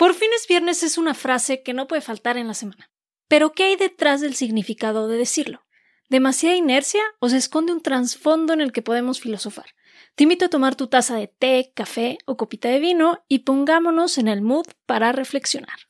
Por fin es viernes es una frase que no puede faltar en la semana. Pero ¿qué hay detrás del significado de decirlo? ¿Demasiada inercia o se esconde un trasfondo en el que podemos filosofar? Te invito a tomar tu taza de té, café o copita de vino y pongámonos en el mood para reflexionar.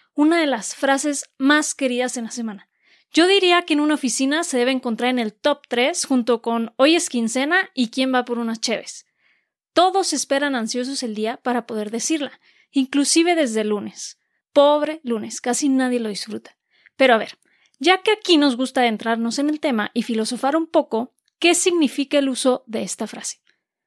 una de las frases más queridas en la semana. Yo diría que en una oficina se debe encontrar en el top 3 junto con hoy es quincena y quién va por unas cheves. Todos esperan ansiosos el día para poder decirla, inclusive desde el lunes. Pobre lunes, casi nadie lo disfruta. Pero a ver, ya que aquí nos gusta adentrarnos en el tema y filosofar un poco, ¿qué significa el uso de esta frase?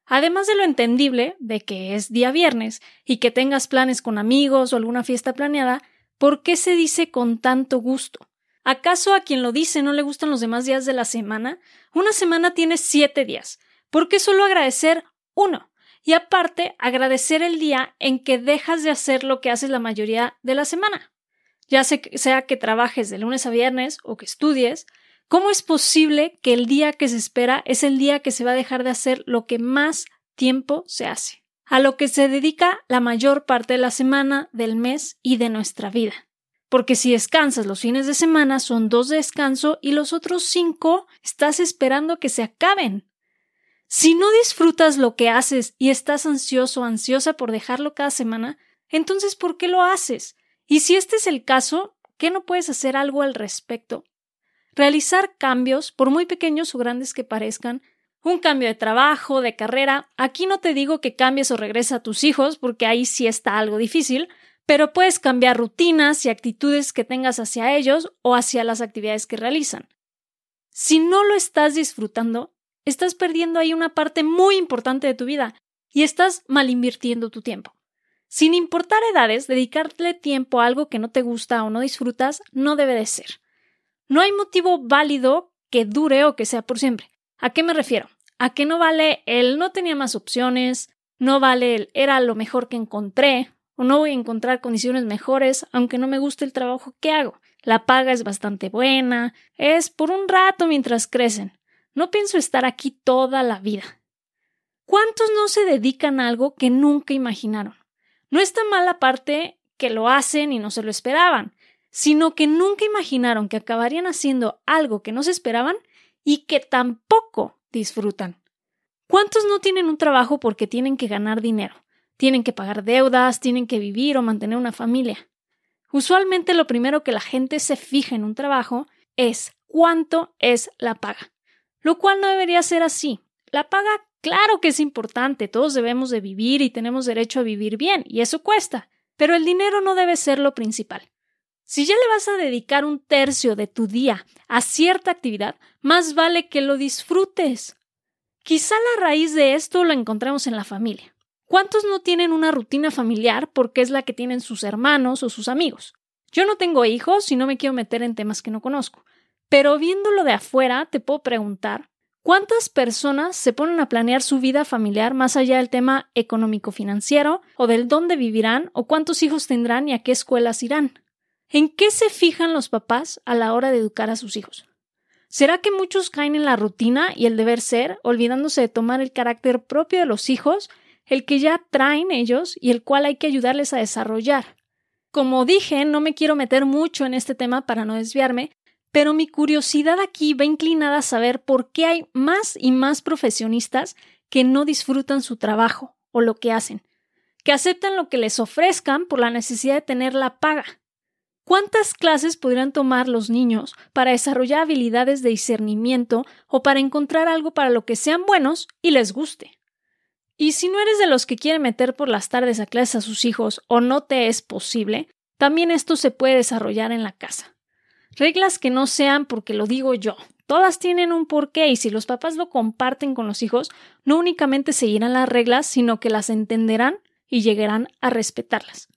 Además de lo entendible de que es día viernes y que tengas planes con amigos o alguna fiesta planeada, ¿Por qué se dice con tanto gusto? ¿Acaso a quien lo dice no le gustan los demás días de la semana? Una semana tiene siete días. ¿Por qué solo agradecer uno? Y aparte, agradecer el día en que dejas de hacer lo que haces la mayoría de la semana. Ya sea que trabajes de lunes a viernes o que estudies, ¿cómo es posible que el día que se espera es el día que se va a dejar de hacer lo que más tiempo se hace? A lo que se dedica la mayor parte de la semana, del mes y de nuestra vida. Porque si descansas los fines de semana son dos de descanso y los otros cinco estás esperando que se acaben. Si no disfrutas lo que haces y estás ansioso o ansiosa por dejarlo cada semana, entonces ¿por qué lo haces? Y si este es el caso, ¿qué no puedes hacer algo al respecto? Realizar cambios, por muy pequeños o grandes que parezcan, un cambio de trabajo, de carrera. Aquí no te digo que cambies o regreses a tus hijos, porque ahí sí está algo difícil, pero puedes cambiar rutinas y actitudes que tengas hacia ellos o hacia las actividades que realizan. Si no lo estás disfrutando, estás perdiendo ahí una parte muy importante de tu vida y estás mal invirtiendo tu tiempo. Sin importar edades, dedicarle tiempo a algo que no te gusta o no disfrutas no debe de ser. No hay motivo válido que dure o que sea por siempre. ¿A qué me refiero? A que no vale el no tenía más opciones, no vale el era lo mejor que encontré, o no voy a encontrar condiciones mejores aunque no me guste el trabajo que hago. La paga es bastante buena, es por un rato mientras crecen. No pienso estar aquí toda la vida. ¿Cuántos no se dedican a algo que nunca imaginaron? No está mal la parte que lo hacen y no se lo esperaban, sino que nunca imaginaron que acabarían haciendo algo que no se esperaban y que tampoco disfrutan. ¿Cuántos no tienen un trabajo porque tienen que ganar dinero? Tienen que pagar deudas, tienen que vivir o mantener una familia. Usualmente lo primero que la gente se fija en un trabajo es cuánto es la paga, lo cual no debería ser así. La paga, claro que es importante, todos debemos de vivir y tenemos derecho a vivir bien, y eso cuesta, pero el dinero no debe ser lo principal. Si ya le vas a dedicar un tercio de tu día a cierta actividad, más vale que lo disfrutes. Quizá la raíz de esto lo encontramos en la familia. ¿Cuántos no tienen una rutina familiar porque es la que tienen sus hermanos o sus amigos? Yo no tengo hijos y no me quiero meter en temas que no conozco, pero viéndolo de afuera te puedo preguntar ¿Cuántas personas se ponen a planear su vida familiar más allá del tema económico-financiero o del dónde vivirán o cuántos hijos tendrán y a qué escuelas irán? ¿En qué se fijan los papás a la hora de educar a sus hijos? ¿Será que muchos caen en la rutina y el deber ser, olvidándose de tomar el carácter propio de los hijos, el que ya traen ellos y el cual hay que ayudarles a desarrollar? Como dije, no me quiero meter mucho en este tema para no desviarme, pero mi curiosidad aquí va inclinada a saber por qué hay más y más profesionistas que no disfrutan su trabajo o lo que hacen, que aceptan lo que les ofrezcan por la necesidad de tener la paga. ¿Cuántas clases podrían tomar los niños para desarrollar habilidades de discernimiento o para encontrar algo para lo que sean buenos y les guste? Y si no eres de los que quieren meter por las tardes a clases a sus hijos o no te es posible, también esto se puede desarrollar en la casa. Reglas que no sean porque lo digo yo. Todas tienen un porqué y si los papás lo comparten con los hijos, no únicamente seguirán las reglas, sino que las entenderán y llegarán a respetarlas.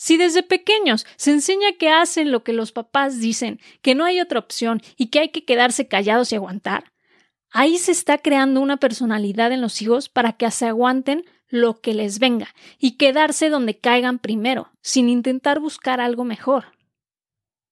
Si desde pequeños se enseña que hacen lo que los papás dicen, que no hay otra opción y que hay que quedarse callados y aguantar, ahí se está creando una personalidad en los hijos para que se aguanten lo que les venga y quedarse donde caigan primero, sin intentar buscar algo mejor.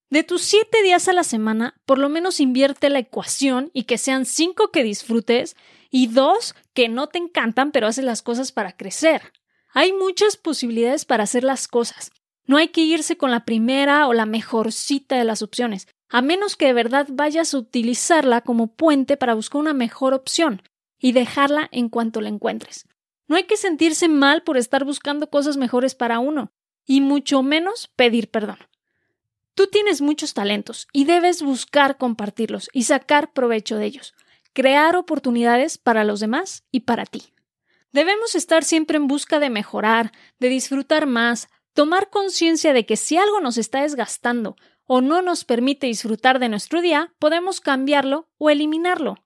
De tus siete días a la semana, por lo menos invierte la ecuación y que sean cinco que disfrutes y dos que no te encantan pero haces las cosas para crecer. Hay muchas posibilidades para hacer las cosas. No hay que irse con la primera o la mejorcita de las opciones, a menos que de verdad vayas a utilizarla como puente para buscar una mejor opción y dejarla en cuanto la encuentres. No hay que sentirse mal por estar buscando cosas mejores para uno, y mucho menos pedir perdón. Tú tienes muchos talentos y debes buscar compartirlos y sacar provecho de ellos, crear oportunidades para los demás y para ti. Debemos estar siempre en busca de mejorar, de disfrutar más, tomar conciencia de que si algo nos está desgastando o no nos permite disfrutar de nuestro día, podemos cambiarlo o eliminarlo.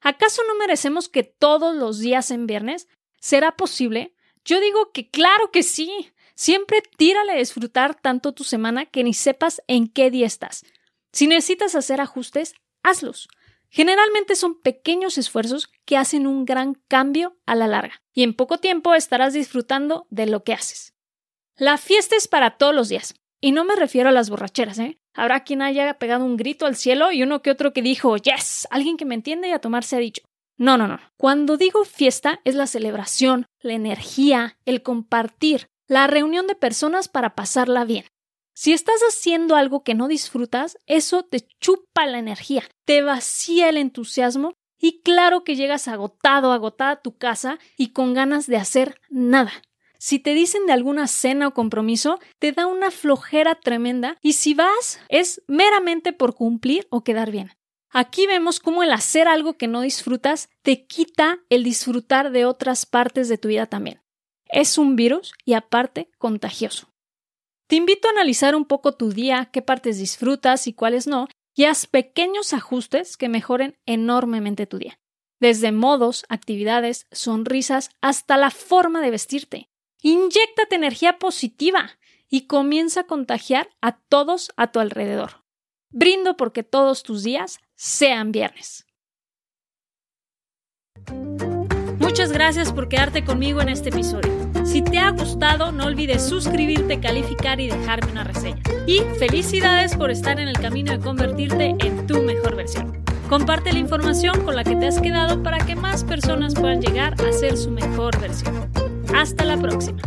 ¿Acaso no merecemos que todos los días en viernes? ¿Será posible? Yo digo que claro que sí. Siempre tírale a disfrutar tanto tu semana que ni sepas en qué día estás. Si necesitas hacer ajustes, hazlos. Generalmente son pequeños esfuerzos que hacen un gran cambio a la larga y en poco tiempo estarás disfrutando de lo que haces. La fiesta es para todos los días y no me refiero a las borracheras, ¿eh? Habrá quien haya pegado un grito al cielo y uno que otro que dijo, yes, alguien que me entiende y a tomarse ha dicho. No, no, no. Cuando digo fiesta es la celebración, la energía, el compartir, la reunión de personas para pasarla bien. Si estás haciendo algo que no disfrutas, eso te chupa la energía, te vacía el entusiasmo y claro que llegas agotado, agotada a tu casa y con ganas de hacer nada. Si te dicen de alguna cena o compromiso, te da una flojera tremenda y si vas es meramente por cumplir o quedar bien. Aquí vemos cómo el hacer algo que no disfrutas te quita el disfrutar de otras partes de tu vida también. Es un virus y aparte contagioso. Te invito a analizar un poco tu día, qué partes disfrutas y cuáles no, y haz pequeños ajustes que mejoren enormemente tu día. Desde modos, actividades, sonrisas, hasta la forma de vestirte. Inyéctate energía positiva y comienza a contagiar a todos a tu alrededor. Brindo porque todos tus días sean viernes. Muchas gracias por quedarte conmigo en este episodio. Si te ha gustado, no olvides suscribirte, calificar y dejarme una reseña. Y felicidades por estar en el camino de convertirte en tu mejor versión. Comparte la información con la que te has quedado para que más personas puedan llegar a ser su mejor versión. Hasta la próxima.